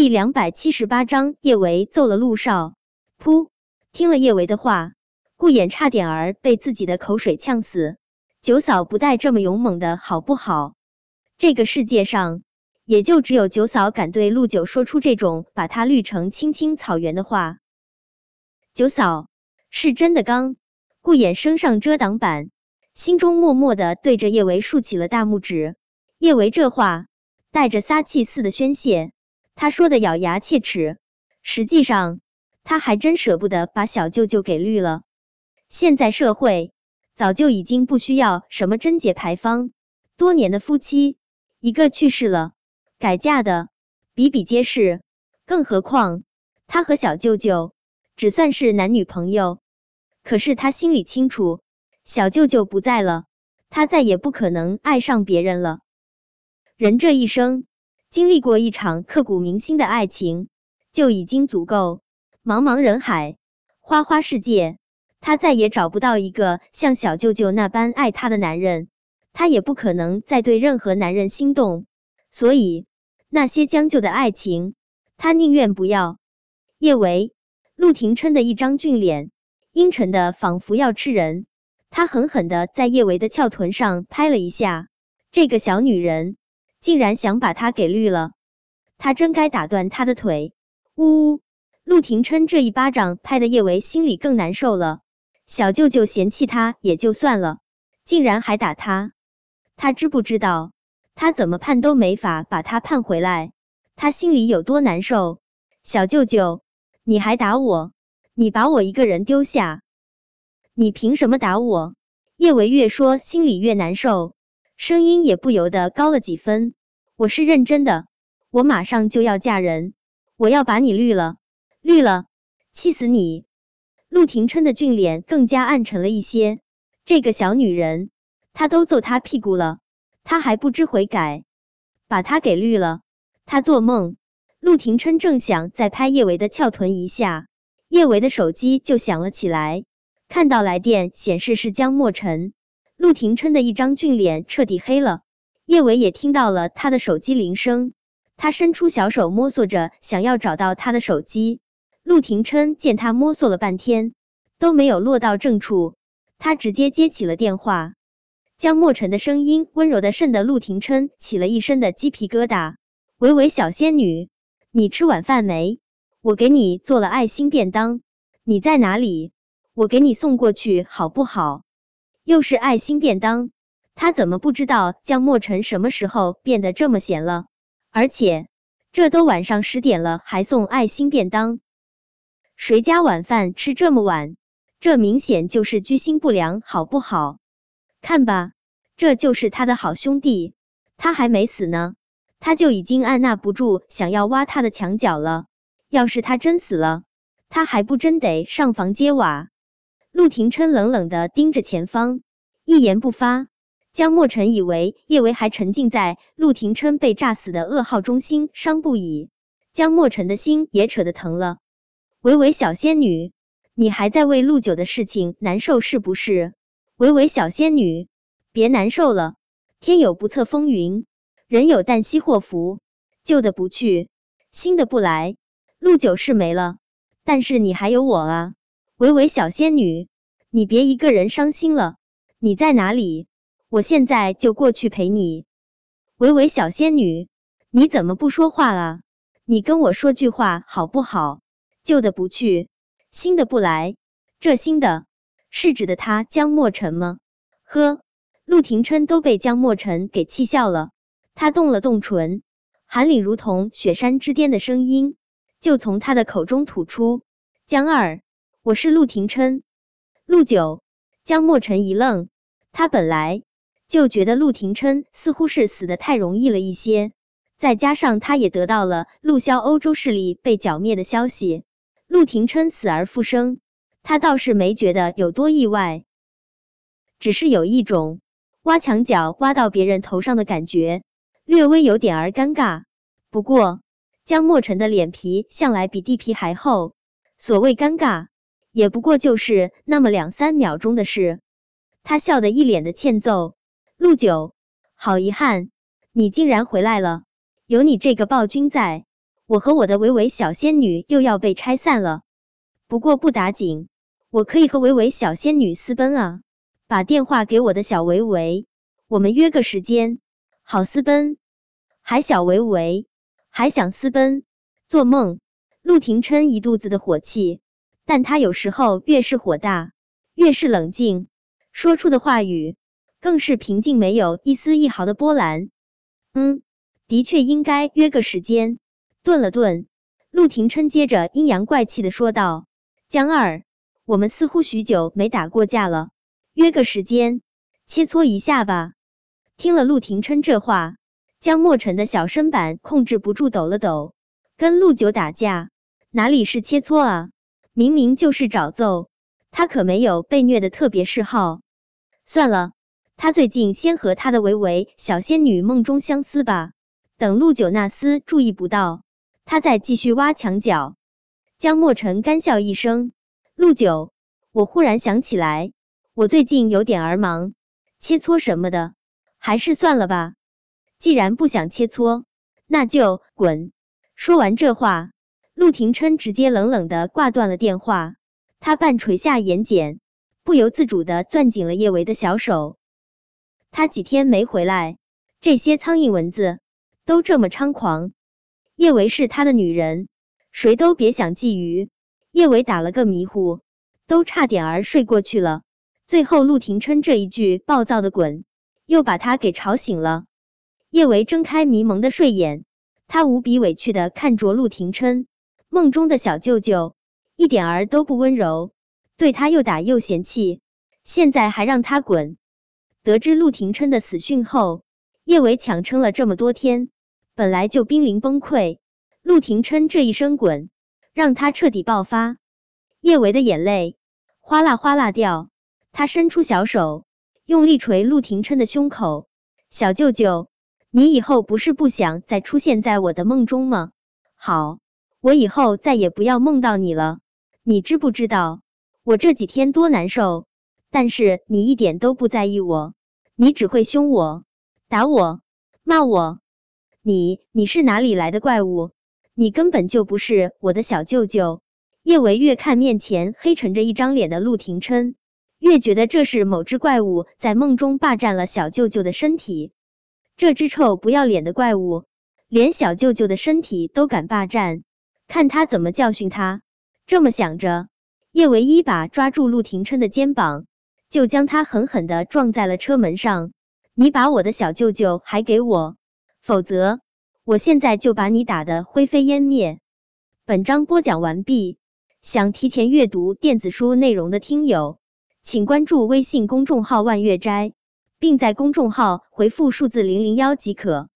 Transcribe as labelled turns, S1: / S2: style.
S1: 第两百七十八章，叶维揍了陆少。噗！听了叶维的话，顾衍差点儿被自己的口水呛死。九嫂不带这么勇猛的好不好？这个世界上，也就只有九嫂敢对陆九说出这种把他绿成青青草原的话。九嫂是真的刚。顾衍升上遮挡板，心中默默的对着叶维竖起了大拇指。叶维这话带着撒气似的宣泄，他说的咬牙切齿。实际上，他还真舍不得把小舅舅给绿了。现在社会。早就已经不需要什么贞洁牌坊，多年的夫妻，一个去世了，改嫁的比比皆是。更何况他和小舅舅只算是男女朋友，可是他心里清楚，小舅舅不在了，他再也不可能爱上别人了。人这一生经历过一场刻骨铭心的爱情就已经足够，茫茫人海，花花世界。他再也找不到一个像小舅舅那般爱他的男人，他也不可能再对任何男人心动，所以那些将就的爱情，他宁愿不要。叶维，陆廷琛的一张俊脸，阴沉的仿佛要吃人。他狠狠的在叶维的翘臀上拍了一下，这个小女人竟然想把他给绿了，他真该打断他的腿。呜呜，陆廷琛这一巴掌拍的叶维心里更难受了。小舅舅嫌弃他也就算了，竟然还打他，他知不知道他怎么判都没法把他判回来，他心里有多难受？小舅舅，你还打我？你把我一个人丢下，你凭什么打我？叶维越说心里越难受，声音也不由得高了几分。我是认真的，我马上就要嫁人，我要把你绿了，绿了，气死你！陆廷琛的俊脸更加暗沉了一些。这个小女人，他都揍他屁股了，他还不知悔改，把他给绿了。他做梦。陆廷琛正想再拍叶维的翘臀一下，叶维的手机就响了起来。看到来电显示是江莫尘，陆廷琛的一张俊脸彻底黑了。叶伟也听到了他的手机铃声，他伸出小手摸索着想要找到他的手机。陆廷琛见他摸索了半天都没有落到正处，他直接接起了电话。江莫尘的声音温柔的渗得陆廷琛起了一身的鸡皮疙瘩。维维小仙女，你吃晚饭没？我给你做了爱心便当，你在哪里？我给你送过去好不好？又是爱心便当，他怎么不知道江莫尘什么时候变得这么闲了？而且这都晚上十点了，还送爱心便当？谁家晚饭吃这么晚？这明显就是居心不良，好不好？看吧，这就是他的好兄弟，他还没死呢，他就已经按捺不住想要挖他的墙角了。要是他真死了，他还不真得上房揭瓦？陆廷琛冷冷的盯着前方，一言不发。江莫尘以为叶维还沉浸在陆廷琛被炸死的噩耗中，心伤不已。江莫尘的心也扯得疼了。维维小仙女，你还在为陆九的事情难受是不是？维维小仙女，别难受了。天有不测风云，人有旦夕祸福。旧的不去，新的不来。陆九是没了，但是你还有我啊！维维小仙女，你别一个人伤心了。你在哪里？我现在就过去陪你。维维小仙女，你怎么不说话了？你跟我说句话好不好？旧的不去，新的不来，这新的是指的他江莫尘吗？呵，陆廷琛都被江莫尘给气笑了，他动了动唇，寒凛如同雪山之巅的声音就从他的口中吐出：“江二，我是陆廷琛。”陆九，江莫尘一愣，他本来就觉得陆廷琛似乎是死的太容易了一些，再加上他也得到了陆骁欧洲势力被剿灭的消息。陆廷琛死而复生，他倒是没觉得有多意外，只是有一种挖墙脚挖到别人头上的感觉，略微有点儿尴尬。不过江莫尘的脸皮向来比地皮还厚，所谓尴尬，也不过就是那么两三秒钟的事。他笑得一脸的欠揍。陆九，好遗憾，你竟然回来了，有你这个暴君在。我和我的维维小仙女又要被拆散了。不过不打紧，我可以和维维小仙女私奔啊！把电话给我的小维维，我们约个时间，好私奔。还小维维还想私奔？做梦！陆廷琛一肚子的火气，但他有时候越是火大，越是冷静，说出的话语更是平静，没有一丝一毫的波澜。嗯，的确应该约个时间。顿了顿，陆廷琛接着阴阳怪气的说道：“江二，我们似乎许久没打过架了，约个时间，切磋一下吧。”听了陆廷琛这话，江莫尘的小身板控制不住抖了抖。跟陆九打架，哪里是切磋啊？明明就是找揍。他可没有被虐的特别嗜好。算了，他最近先和他的维维小仙女梦中相思吧，等陆九那厮注意不到。他再继续挖墙脚，江莫尘干笑一声：“陆九，我忽然想起来，我最近有点儿忙，切磋什么的，还是算了吧。既然不想切磋，那就滚。”说完这话，陆廷琛直接冷冷的挂断了电话。他半垂下眼睑，不由自主的攥紧了叶维的小手。他几天没回来，这些苍蝇蚊子都这么猖狂。叶维是他的女人，谁都别想觊觎。叶维打了个迷糊，都差点儿睡过去了。最后陆廷琛这一句暴躁的滚，又把他给吵醒了。叶维睁开迷蒙的睡眼，他无比委屈的看着陆廷琛，梦中的小舅舅一点儿都不温柔，对他又打又嫌弃，现在还让他滚。得知陆廷琛的死讯后，叶维强撑了这么多天。本来就濒临崩溃，陆廷琛这一声滚，让他彻底爆发。叶维的眼泪哗啦哗啦掉，他伸出小手，用力捶陆廷琛的胸口。小舅舅，你以后不是不想再出现在我的梦中吗？好，我以后再也不要梦到你了。你知不知道我这几天多难受？但是你一点都不在意我，你只会凶我、打我、骂我。你你是哪里来的怪物？你根本就不是我的小舅舅。叶维越看面前黑沉着一张脸的陆廷琛，越觉得这是某只怪物在梦中霸占了小舅舅的身体。这只臭不要脸的怪物，连小舅舅的身体都敢霸占，看他怎么教训他。这么想着，叶唯一把抓住陆廷琛的肩膀，就将他狠狠的撞在了车门上。你把我的小舅舅还给我！否则，我现在就把你打得灰飞烟灭。本章播讲完毕。想提前阅读电子书内容的听友，请关注微信公众号“万月斋”，并在公众号回复数字零零幺即可。